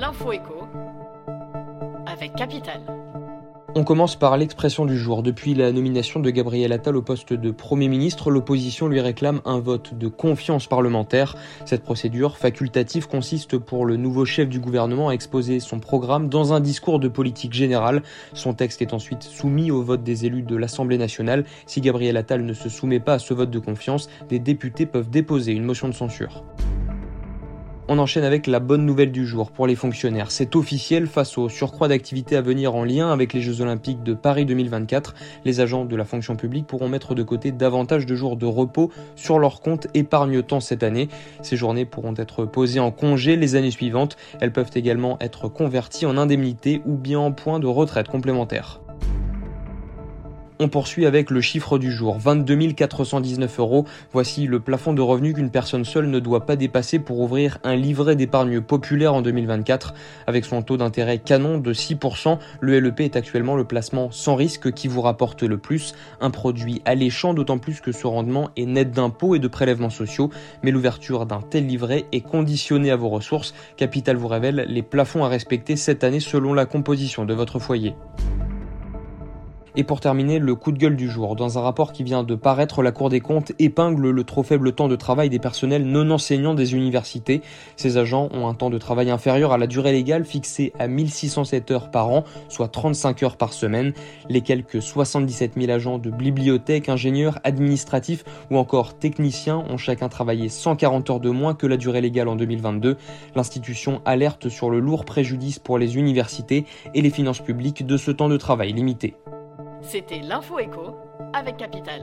L'info écho avec Capital. On commence par l'expression du jour. Depuis la nomination de Gabriel Attal au poste de Premier ministre, l'opposition lui réclame un vote de confiance parlementaire. Cette procédure facultative consiste pour le nouveau chef du gouvernement à exposer son programme dans un discours de politique générale. Son texte est ensuite soumis au vote des élus de l'Assemblée nationale. Si Gabriel Attal ne se soumet pas à ce vote de confiance, des députés peuvent déposer une motion de censure. On enchaîne avec la bonne nouvelle du jour pour les fonctionnaires. C'est officiel face au surcroît d'activités à venir en lien avec les Jeux Olympiques de Paris 2024. Les agents de la fonction publique pourront mettre de côté davantage de jours de repos sur leur compte épargne-temps cette année. Ces journées pourront être posées en congé les années suivantes. Elles peuvent également être converties en indemnités ou bien en points de retraite complémentaires. On poursuit avec le chiffre du jour, 22 419 euros. Voici le plafond de revenus qu'une personne seule ne doit pas dépasser pour ouvrir un livret d'épargne populaire en 2024. Avec son taux d'intérêt canon de 6%, le LEP est actuellement le placement sans risque qui vous rapporte le plus. Un produit alléchant d'autant plus que ce rendement est net d'impôts et de prélèvements sociaux. Mais l'ouverture d'un tel livret est conditionnée à vos ressources. Capital vous révèle les plafonds à respecter cette année selon la composition de votre foyer. Et pour terminer, le coup de gueule du jour. Dans un rapport qui vient de paraître, la Cour des comptes épingle le trop faible temps de travail des personnels non enseignants des universités. Ces agents ont un temps de travail inférieur à la durée légale fixée à 1607 heures par an, soit 35 heures par semaine. Les quelques 77 000 agents de bibliothèques, ingénieurs, administratifs ou encore techniciens ont chacun travaillé 140 heures de moins que la durée légale en 2022. L'institution alerte sur le lourd préjudice pour les universités et les finances publiques de ce temps de travail limité. C'était l'info avec Capital.